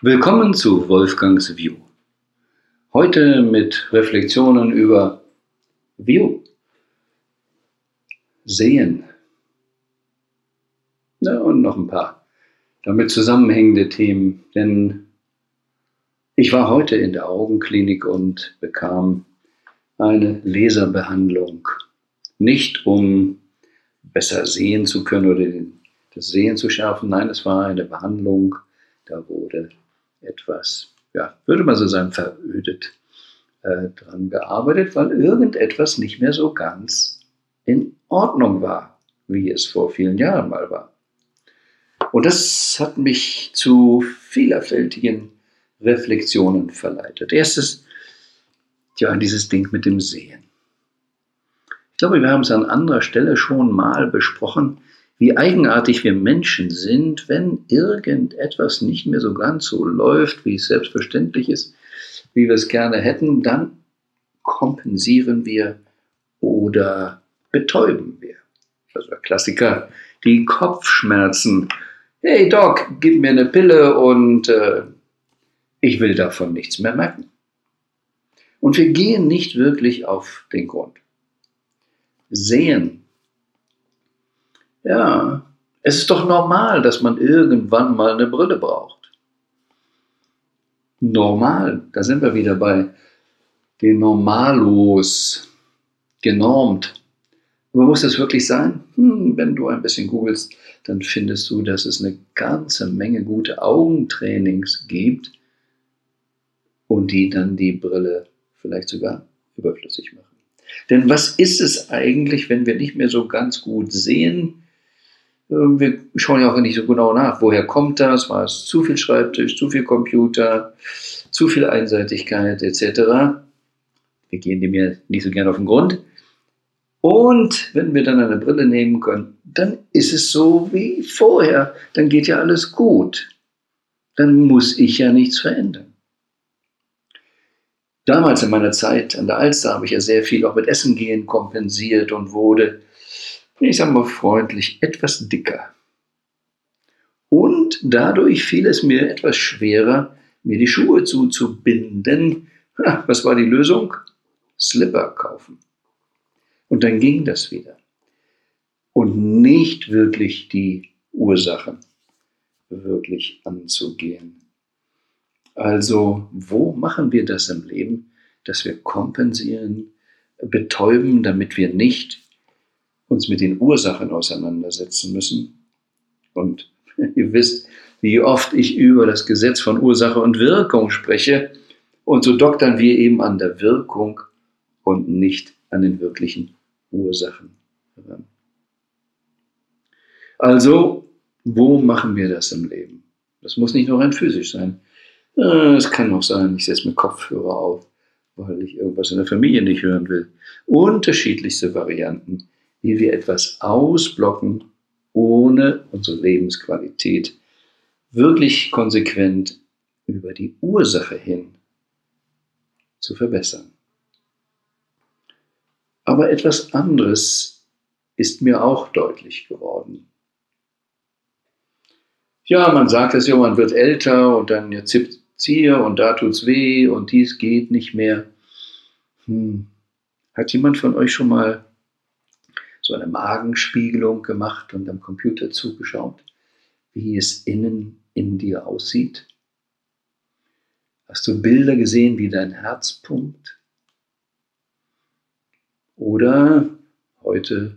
Willkommen zu Wolfgangs View. Heute mit Reflexionen über View. Sehen. Ja, und noch ein paar damit zusammenhängende Themen, denn ich war heute in der Augenklinik und bekam eine Laserbehandlung. Nicht um besser sehen zu können oder das Sehen zu schärfen, nein, es war eine Behandlung, da wurde etwas, ja, würde man so sagen, verödet äh, dran gearbeitet, weil irgendetwas nicht mehr so ganz in Ordnung war, wie es vor vielen Jahren mal war. Und das hat mich zu vielfältigen Reflexionen verleitet. Erstes, ja, dieses Ding mit dem Sehen. Ich glaube, wir haben es an anderer Stelle schon mal besprochen, wie eigenartig wir Menschen sind, wenn irgendetwas nicht mehr so ganz so läuft, wie es selbstverständlich ist, wie wir es gerne hätten, dann kompensieren wir oder betäuben wir. Also der Klassiker, die Kopfschmerzen. Hey Doc, gib mir eine Pille und äh, ich will davon nichts mehr merken. Und wir gehen nicht wirklich auf den Grund. Sehen ja, es ist doch normal, dass man irgendwann mal eine Brille braucht. Normal, da sind wir wieder bei den Normalos, genormt. Aber muss das wirklich sein? Hm, wenn du ein bisschen googelst, dann findest du, dass es eine ganze Menge gute Augentrainings gibt und die dann die Brille vielleicht sogar überflüssig machen. Denn was ist es eigentlich, wenn wir nicht mehr so ganz gut sehen? Ähm, wir schauen ja auch nicht so genau nach, woher kommt das, war es zu viel Schreibtisch, zu viel Computer, zu viel Einseitigkeit etc. Wir gehen dem ja nicht so gerne auf den Grund. Und wenn wir dann eine Brille nehmen können, dann ist es so wie vorher. Dann geht ja alles gut. Dann muss ich ja nichts verändern. Damals in meiner Zeit an der Alster habe ich ja sehr viel auch mit Essen gehen kompensiert und wurde ich sage mal freundlich, etwas dicker. Und dadurch fiel es mir etwas schwerer, mir die Schuhe zuzubinden. Ha, was war die Lösung? Slipper kaufen. Und dann ging das wieder. Und nicht wirklich die Ursachen wirklich anzugehen. Also, wo machen wir das im Leben, dass wir kompensieren, betäuben, damit wir nicht uns mit den Ursachen auseinandersetzen müssen. Und ihr wisst, wie oft ich über das Gesetz von Ursache und Wirkung spreche. Und so doktern wir eben an der Wirkung und nicht an den wirklichen Ursachen Also, wo machen wir das im Leben? Das muss nicht nur rein physisch sein. Äh, es kann auch sein, ich setze mir Kopfhörer auf, weil ich irgendwas in der Familie nicht hören will. Unterschiedlichste Varianten wie wir etwas ausblocken, ohne unsere Lebensqualität wirklich konsequent über die Ursache hin zu verbessern. Aber etwas anderes ist mir auch deutlich geworden. Ja, man sagt es ja, man wird älter und dann jetzt hier und da tut's weh und dies geht nicht mehr. Hm. Hat jemand von euch schon mal so eine Magenspiegelung gemacht und am Computer zugeschaut, wie es innen in dir aussieht? Hast du Bilder gesehen, wie dein Herz pumpt? Oder heute,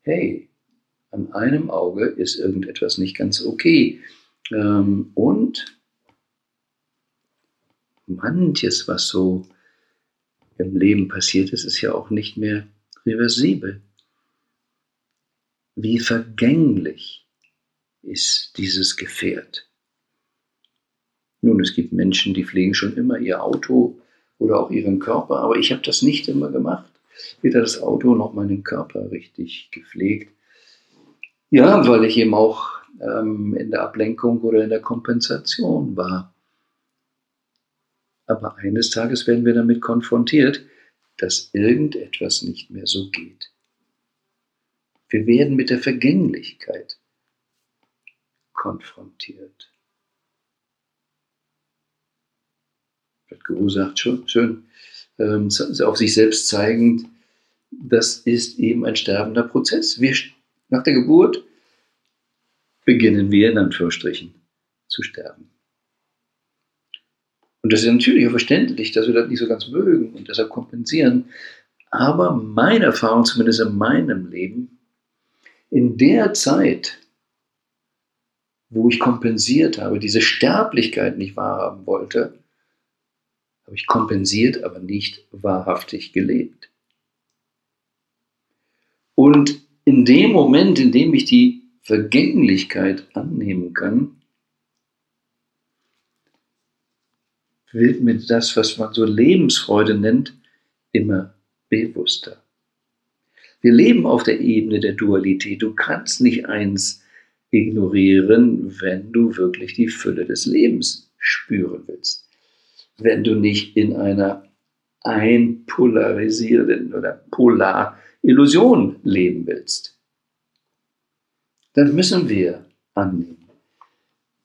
hey, an einem Auge ist irgendetwas nicht ganz okay. Ähm, und manches, was so im Leben passiert ist, ist ja auch nicht mehr reversibel. Wie vergänglich ist dieses Gefährt? Nun, es gibt Menschen, die pflegen schon immer ihr Auto oder auch ihren Körper, aber ich habe das nicht immer gemacht. Weder das Auto noch meinen Körper richtig gepflegt. Ja, weil ich eben auch ähm, in der Ablenkung oder in der Kompensation war. Aber eines Tages werden wir damit konfrontiert, dass irgendetwas nicht mehr so geht. Wir werden mit der Vergänglichkeit konfrontiert. Guru sagt schon schön, ähm, auf sich selbst zeigend, das ist eben ein sterbender Prozess. Wir, nach der Geburt beginnen wir in Anführungsstrichen zu sterben. Und das ist natürlich auch verständlich, dass wir das nicht so ganz mögen und deshalb kompensieren. Aber meine Erfahrung, zumindest in meinem Leben, in der Zeit, wo ich kompensiert habe, diese Sterblichkeit nicht wahrhaben wollte, habe ich kompensiert, aber nicht wahrhaftig gelebt. Und in dem Moment, in dem ich die Vergänglichkeit annehmen kann, wird mir das, was man so Lebensfreude nennt, immer bewusster. Wir leben auf der Ebene der Dualität. Du kannst nicht eins ignorieren, wenn du wirklich die Fülle des Lebens spüren willst. Wenn du nicht in einer einpolarisierenden oder Polar-Illusion leben willst. Dann müssen wir annehmen,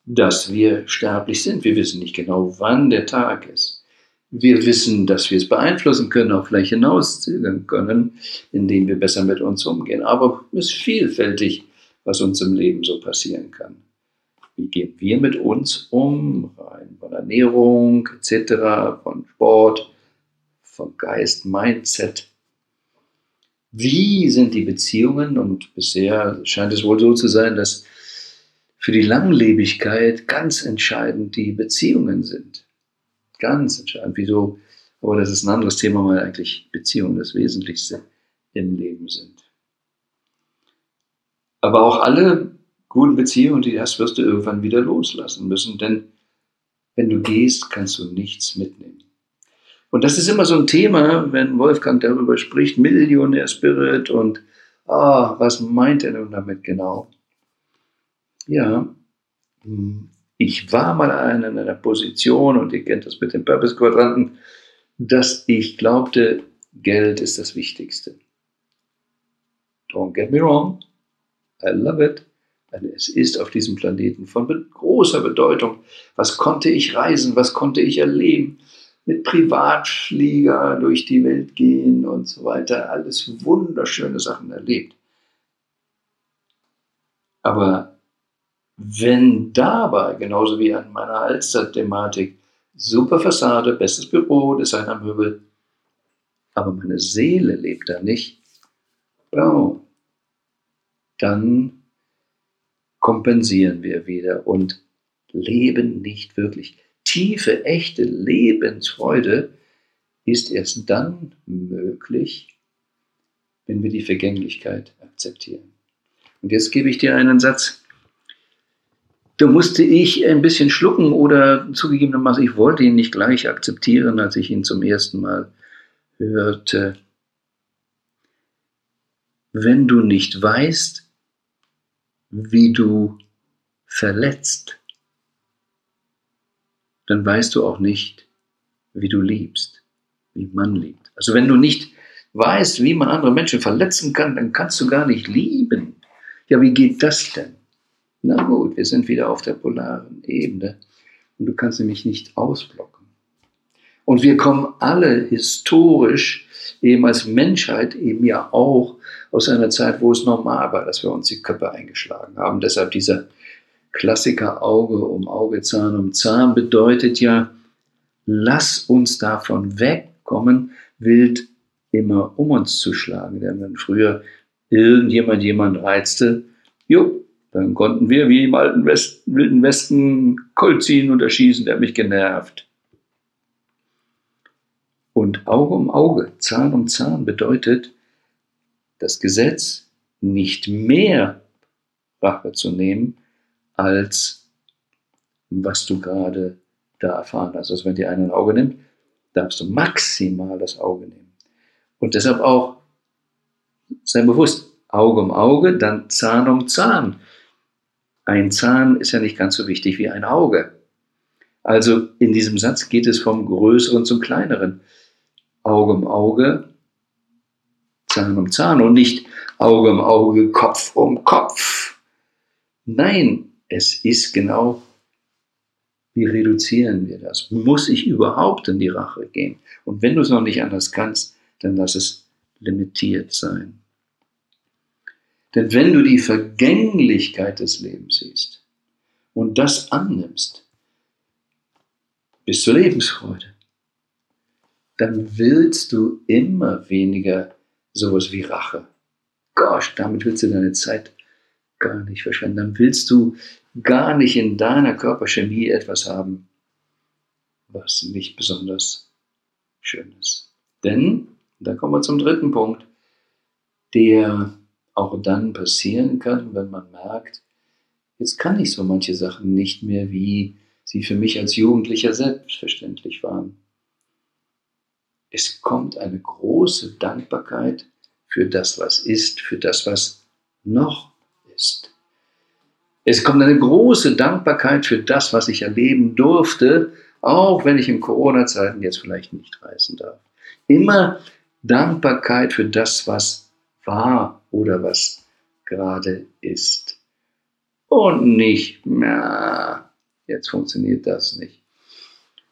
dass wir sterblich sind. Wir wissen nicht genau, wann der Tag ist. Wir wissen, dass wir es beeinflussen können, auch vielleicht hinauszögern können, indem wir besser mit uns umgehen. Aber es ist vielfältig, was uns im Leben so passieren kann. Wie gehen wir mit uns um? Rein von Ernährung etc., von Sport, von Geist, Mindset. Wie sind die Beziehungen? Und bisher scheint es wohl so zu sein, dass für die Langlebigkeit ganz entscheidend die Beziehungen sind. Ganz entscheidend. Wieso? Aber das ist ein anderes Thema, weil eigentlich Beziehungen das Wesentlichste im Leben sind. Aber auch alle guten Beziehungen, die du hast, wirst du irgendwann wieder loslassen müssen, denn wenn du gehst, kannst du nichts mitnehmen. Und das ist immer so ein Thema, wenn Wolfgang darüber spricht, Millionär Spirit und ah, was meint er nun damit genau? Ja, ich war mal in einer Position, und ihr kennt das mit den Purpose-Quadranten, dass ich glaubte, Geld ist das Wichtigste. Don't get me wrong, I love it. Es ist auf diesem Planeten von großer Bedeutung. Was konnte ich reisen? Was konnte ich erleben? Mit Privatflieger durch die Welt gehen und so weiter. Alles wunderschöne Sachen erlebt. Aber wenn dabei, genauso wie an meiner Alster-Thematik, super Fassade, bestes Büro, Designermöbel, aber meine Seele lebt da nicht, oh, dann kompensieren wir wieder und leben nicht wirklich. Tiefe, echte Lebensfreude ist erst dann möglich, wenn wir die Vergänglichkeit akzeptieren. Und jetzt gebe ich dir einen Satz, da musste ich ein bisschen schlucken oder zugegebenermaßen, ich wollte ihn nicht gleich akzeptieren, als ich ihn zum ersten Mal hörte. Wenn du nicht weißt, wie du verletzt, dann weißt du auch nicht, wie du liebst, wie man liebt. Also wenn du nicht weißt, wie man andere Menschen verletzen kann, dann kannst du gar nicht lieben. Ja, wie geht das denn? Na gut, wir sind wieder auf der polaren Ebene und du kannst nämlich nicht ausblocken. Und wir kommen alle historisch eben als Menschheit eben ja auch aus einer Zeit, wo es normal war, dass wir uns die Köpfe eingeschlagen haben. Deshalb dieser Klassiker Auge um Auge, Zahn um Zahn bedeutet ja, lass uns davon wegkommen, wild immer um uns zu schlagen. Denn wenn früher irgendjemand jemand reizte, jo, dann konnten wir wie im alten Westen, wilden Westen Colt ziehen und erschießen, der hat mich genervt. Und Auge um Auge, Zahn um Zahn bedeutet, das Gesetz nicht mehr Rache zu nehmen, als was du gerade da erfahren hast. Also wenn dir einer ein Auge nimmt, darfst du maximal das Auge nehmen. Und deshalb auch, sei bewusst, Auge um Auge, dann Zahn um Zahn. Ein Zahn ist ja nicht ganz so wichtig wie ein Auge. Also in diesem Satz geht es vom Größeren zum Kleineren. Auge um Auge, Zahn um Zahn und nicht Auge um Auge, Kopf um Kopf. Nein, es ist genau Wie reduzieren wir das? Muss ich überhaupt in die Rache gehen? Und wenn du es noch nicht anders kannst, dann lass es limitiert sein. Denn wenn du die Vergänglichkeit des Lebens siehst und das annimmst, bis zur Lebensfreude, dann willst du immer weniger sowas wie Rache. Gosh, damit willst du deine Zeit gar nicht verschwenden. Dann willst du gar nicht in deiner Körperchemie etwas haben, was nicht besonders schön ist. Denn, da kommen wir zum dritten Punkt, der auch dann passieren kann, wenn man merkt, jetzt kann ich so manche Sachen nicht mehr, wie sie für mich als Jugendlicher selbstverständlich waren. Es kommt eine große Dankbarkeit für das, was ist, für das, was noch ist. Es kommt eine große Dankbarkeit für das, was ich erleben durfte, auch wenn ich in Corona-Zeiten jetzt vielleicht nicht reisen darf. Immer Dankbarkeit für das, was war oder was gerade ist. Und nicht, na, jetzt funktioniert das nicht.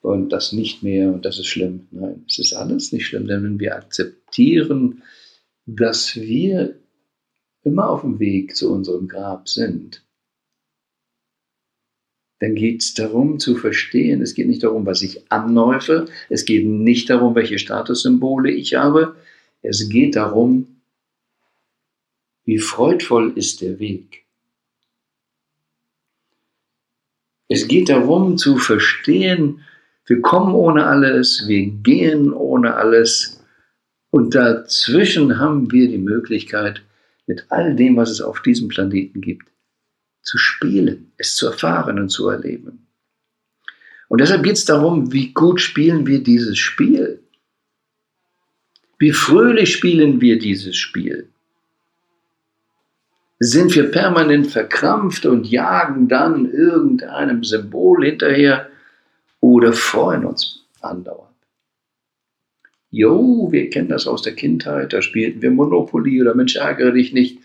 Und das nicht mehr und das ist schlimm. Nein, es ist alles nicht schlimm, denn wenn wir akzeptieren, dass wir immer auf dem Weg zu unserem Grab sind, dann geht es darum zu verstehen, es geht nicht darum, was ich anläufe, es geht nicht darum, welche Statussymbole ich habe, es geht darum, wie freudvoll ist der Weg. Es geht darum zu verstehen, wir kommen ohne alles, wir gehen ohne alles und dazwischen haben wir die Möglichkeit, mit all dem, was es auf diesem Planeten gibt, zu spielen, es zu erfahren und zu erleben. Und deshalb geht es darum, wie gut spielen wir dieses Spiel. Wie fröhlich spielen wir dieses Spiel sind wir permanent verkrampft und jagen dann irgendeinem Symbol hinterher oder freuen uns andauernd. Jo, wir kennen das aus der Kindheit, da spielten wir Monopoly oder Mensch, ärgere dich nicht.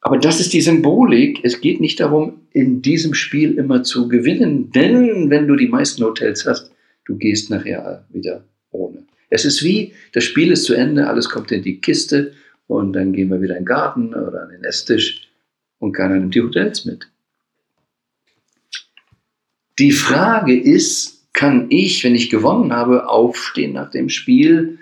Aber das ist die Symbolik. Es geht nicht darum, in diesem Spiel immer zu gewinnen, denn wenn du die meisten Hotels hast, du gehst nachher wieder ohne. Es ist wie, das Spiel ist zu Ende, alles kommt in die Kiste und dann gehen wir wieder in den Garten oder an den Esstisch und keiner nimmt die Hotels mit. Die Frage ist, kann ich, wenn ich gewonnen habe, aufstehen nach dem Spiel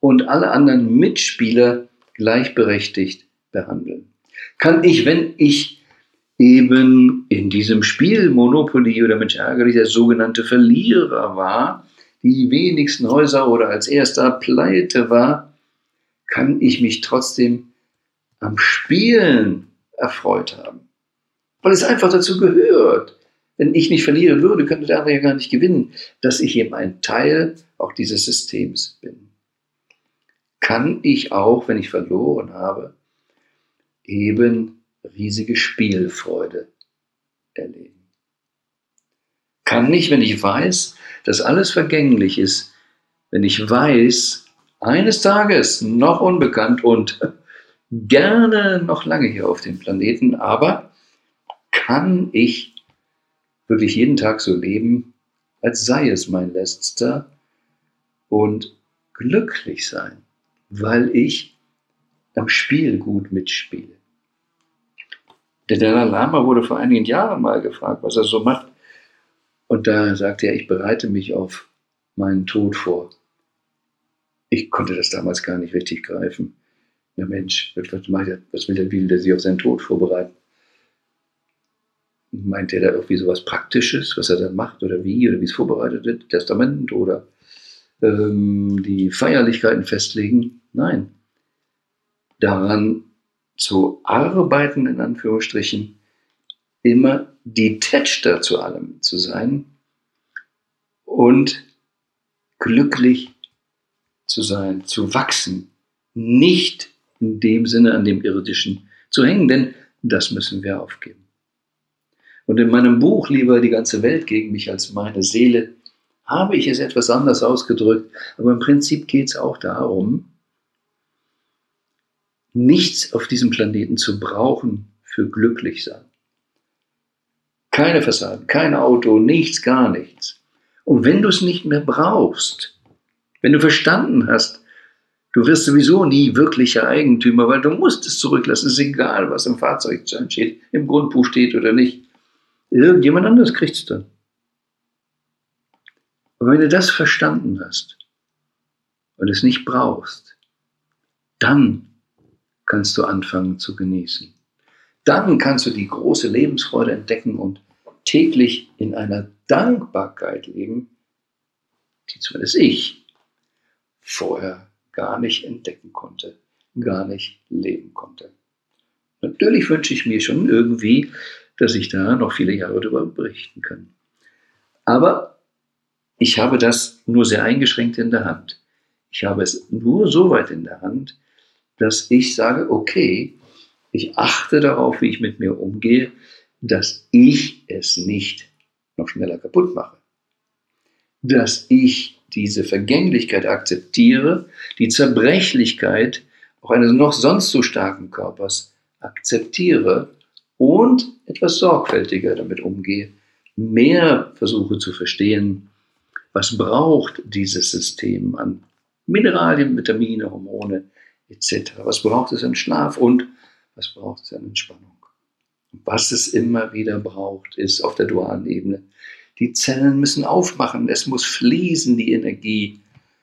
und alle anderen Mitspieler gleichberechtigt behandeln? Kann ich, wenn ich eben in diesem Spiel Monopoly oder Mensch ärgerlich der sogenannte Verlierer war, die wenigsten Häuser oder als erster pleite war, kann ich mich trotzdem am Spielen erfreut haben. Weil es einfach dazu gehört. Wenn ich nicht verlieren würde, könnte der andere ja gar nicht gewinnen, dass ich eben ein Teil auch dieses Systems bin. Kann ich auch, wenn ich verloren habe, eben riesige Spielfreude erleben. Kann ich, wenn ich weiß, dass alles vergänglich ist, wenn ich weiß, eines Tages noch unbekannt und gerne noch lange hier auf dem Planeten, aber kann ich wirklich jeden Tag so leben, als sei es mein letzter und glücklich sein, weil ich am Spiel gut mitspiele. Der Dalai Lama wurde vor einigen Jahren mal gefragt, was er so macht. Und da sagte er, ich bereite mich auf meinen Tod vor ich konnte das damals gar nicht richtig greifen. Na Mensch, was, will der, will der sich auf seinen Tod vorbereiten? Meint er da irgendwie sowas Praktisches, was er dann macht oder wie oder wie es vorbereitet wird? Testament oder ähm, die Feierlichkeiten festlegen? Nein. Daran zu arbeiten, in Anführungsstrichen, immer detached zu allem zu sein und glücklich zu sein, zu wachsen, nicht in dem Sinne an dem Irdischen zu hängen, denn das müssen wir aufgeben. Und in meinem Buch Lieber die ganze Welt gegen mich als meine Seele habe ich es etwas anders ausgedrückt, aber im Prinzip geht es auch darum, nichts auf diesem Planeten zu brauchen für glücklich sein. Keine Fassaden, kein Auto, nichts, gar nichts. Und wenn du es nicht mehr brauchst, wenn du verstanden hast, du wirst sowieso nie wirklicher Eigentümer, weil du musst es zurücklassen, es ist egal, was im Fahrzeug steht, im Grundbuch steht oder nicht. Irgendjemand anders kriegt es dann. Aber wenn du das verstanden hast und es nicht brauchst, dann kannst du anfangen zu genießen. Dann kannst du die große Lebensfreude entdecken und täglich in einer Dankbarkeit leben, die zumindest ich vorher gar nicht entdecken konnte, gar nicht leben konnte. Natürlich wünsche ich mir schon irgendwie, dass ich da noch viele Jahre darüber berichten kann. Aber ich habe das nur sehr eingeschränkt in der Hand. Ich habe es nur so weit in der Hand, dass ich sage, okay, ich achte darauf, wie ich mit mir umgehe, dass ich es nicht noch schneller kaputt mache. Dass ich diese Vergänglichkeit akzeptiere, die Zerbrechlichkeit auch eines noch sonst so starken Körpers akzeptiere und etwas sorgfältiger damit umgehe, mehr versuche zu verstehen, was braucht dieses System an Mineralien, Vitamine, Hormone etc. Was braucht es an Schlaf und was braucht es an Entspannung? Was es immer wieder braucht, ist auf der dualen Ebene. Die Zellen müssen aufmachen, es muss fließen, die Energie.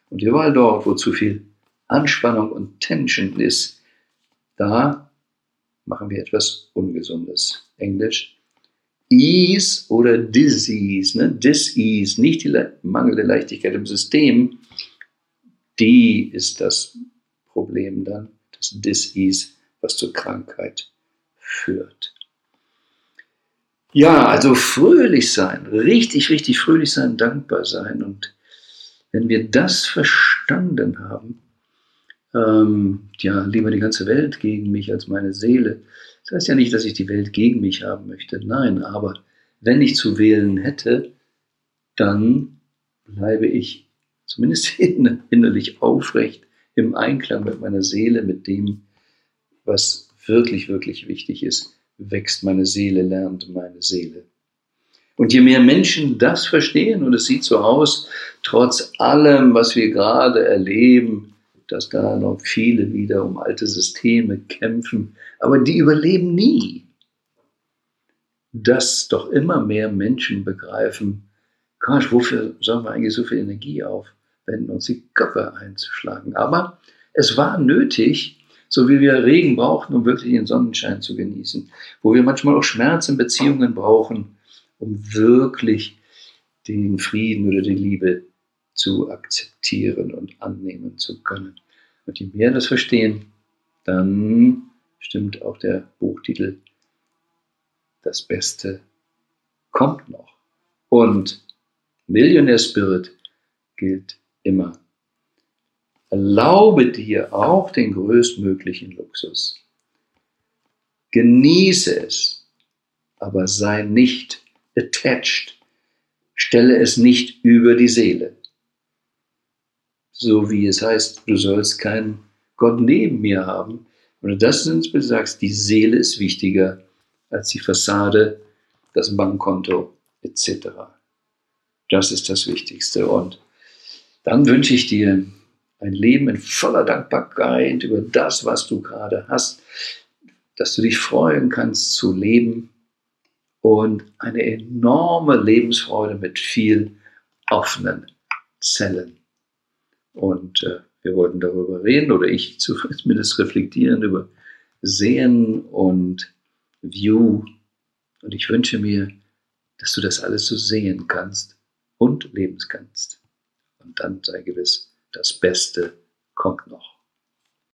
Und überall dort, wo zu viel Anspannung und Tension ist, da machen wir etwas Ungesundes. Englisch. Ease oder Disease, ne? Disease, nicht die mangelnde Leichtigkeit im System, die ist das Problem dann, das Disease, was zur Krankheit führt. Ja, also fröhlich sein, richtig, richtig fröhlich sein, dankbar sein. Und wenn wir das verstanden haben, ähm, ja, lieber die ganze Welt gegen mich als meine Seele. Das heißt ja nicht, dass ich die Welt gegen mich haben möchte. Nein, aber wenn ich zu wählen hätte, dann bleibe ich zumindest innerlich aufrecht im Einklang mit meiner Seele, mit dem, was wirklich, wirklich wichtig ist wächst meine Seele, lernt meine Seele. Und je mehr Menschen das verstehen, und es sieht so aus, trotz allem, was wir gerade erleben, dass da noch viele wieder um alte Systeme kämpfen, aber die überleben nie. Dass doch immer mehr Menschen begreifen, Gott, wofür sollen wir eigentlich so viel Energie aufwenden, uns die Köpfe einzuschlagen? Aber es war nötig, so wie wir Regen brauchen, um wirklich den Sonnenschein zu genießen, wo wir manchmal auch Schmerz in Beziehungen brauchen, um wirklich den Frieden oder die Liebe zu akzeptieren und annehmen zu können. Und je mehr das verstehen, dann stimmt auch der Buchtitel Das Beste kommt noch. Und Millionaire Spirit gilt immer Erlaube dir auch den größtmöglichen Luxus. Genieße es, aber sei nicht attached. Stelle es nicht über die Seele. So wie es heißt, du sollst keinen Gott neben mir haben. Wenn du das ins sagst, die Seele ist wichtiger als die Fassade, das Bankkonto etc. Das ist das Wichtigste. Und dann wünsche ich dir ein Leben in voller Dankbarkeit über das, was du gerade hast, dass du dich freuen kannst zu leben und eine enorme Lebensfreude mit viel offenen Zellen. Und äh, wir wollten darüber reden, oder ich zumindest reflektieren über Sehen und View. Und ich wünsche mir, dass du das alles so sehen kannst und leben kannst. Und dann sei gewiss, das Beste kommt noch.